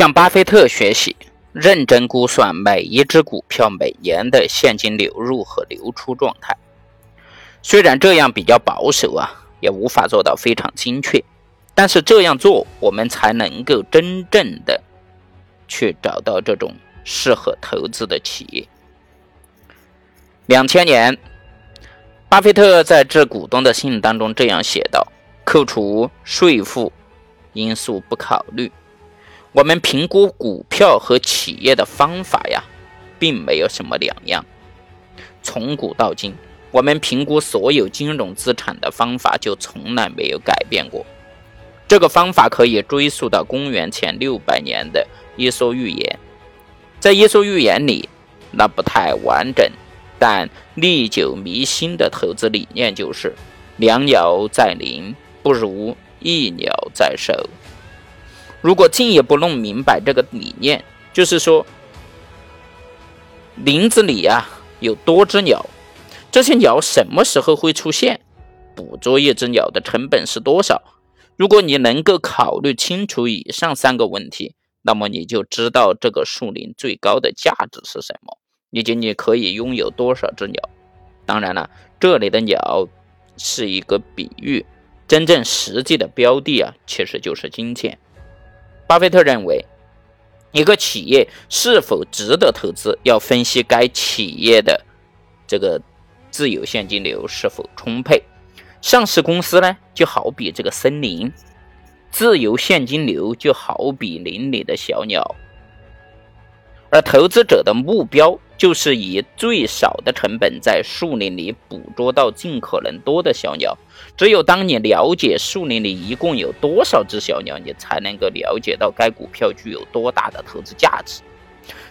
向巴菲特学习，认真估算每一只股票每年的现金流入和流出状态。虽然这样比较保守啊，也无法做到非常精确，但是这样做，我们才能够真正的去找到这种适合投资的企业。两千年，巴菲特在致股东的信当中这样写道：“扣除税负因素不考虑，我们评估股票和企业的方法呀，并没有什么两样。从古到今。”我们评估所有金融资产的方法就从来没有改变过。这个方法可以追溯到公元前六百年的《伊索寓言》。在《伊索寓言》里，那不太完整但历久弥新的投资理念就是“两鸟在林，不如一鸟在手”。如果进一步弄明白这个理念，就是说，林子里呀有多只鸟。这些鸟什么时候会出现？捕捉一只鸟的成本是多少？如果你能够考虑清楚以上三个问题，那么你就知道这个树林最高的价值是什么，以及你可以拥有多少只鸟。当然了，这里的鸟是一个比喻，真正实际的标的啊，其实就是金钱。巴菲特认为，一个企业是否值得投资，要分析该企业的这个。自由现金流是否充沛？上市公司呢，就好比这个森林，自由现金流就好比林里的小鸟，而投资者的目标就是以最少的成本在树林里捕捉到尽可能多的小鸟。只有当你了解树林里一共有多少只小鸟，你才能够了解到该股票具有多大的投资价值。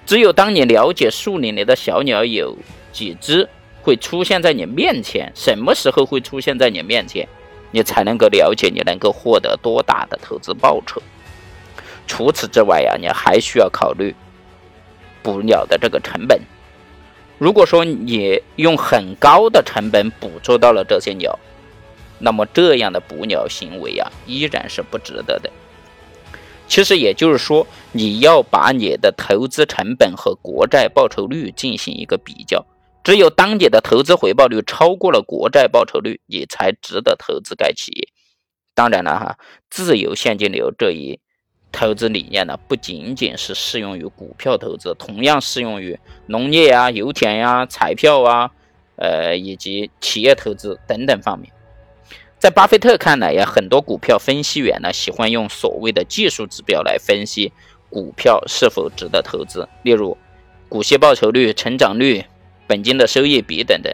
只有当你了解树林里的小鸟有几只。会出现在你面前，什么时候会出现在你面前，你才能够了解你能够获得多大的投资报酬。除此之外呀，你还需要考虑捕鸟的这个成本。如果说你用很高的成本捕捉到了这些鸟，那么这样的捕鸟行为啊，依然是不值得的。其实也就是说，你要把你的投资成本和国债报酬率进行一个比较。只有当你的投资回报率超过了国债报酬率，你才值得投资该企业。当然了，哈，自由现金流这一投资理念呢，不仅仅是适用于股票投资，同样适用于农业啊、油田呀、彩票啊，呃，以及企业投资等等方面。在巴菲特看来呀，很多股票分析员呢，喜欢用所谓的技术指标来分析股票是否值得投资，例如股息报酬率、成长率。本金的收益比等等，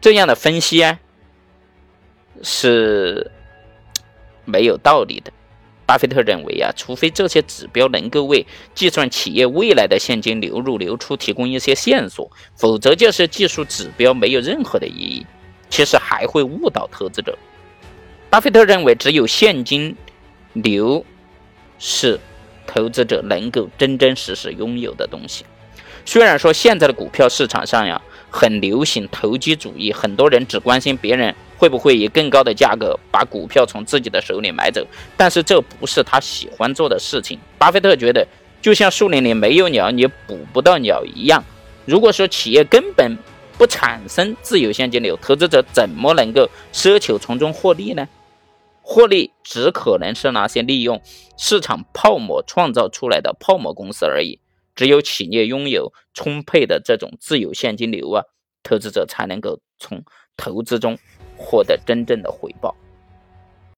这样的分析啊是没有道理的。巴菲特认为啊，除非这些指标能够为计算企业未来的现金流入流出提供一些线索，否则这些技术指标没有任何的意义。其实还会误导投资者。巴菲特认为，只有现金流是投资者能够真真实实拥有的东西。虽然说现在的股票市场上呀很流行投机主义，很多人只关心别人会不会以更高的价格把股票从自己的手里买走，但是这不是他喜欢做的事情。巴菲特觉得，就像树林里没有鸟，你捕不到鸟一样。如果说企业根本不产生自由现金流，投资者怎么能够奢求从中获利呢？获利只可能是那些利用市场泡沫创造出来的泡沫公司而已。只有企业拥有充沛的这种自由现金流啊，投资者才能够从投资中获得真正的回报。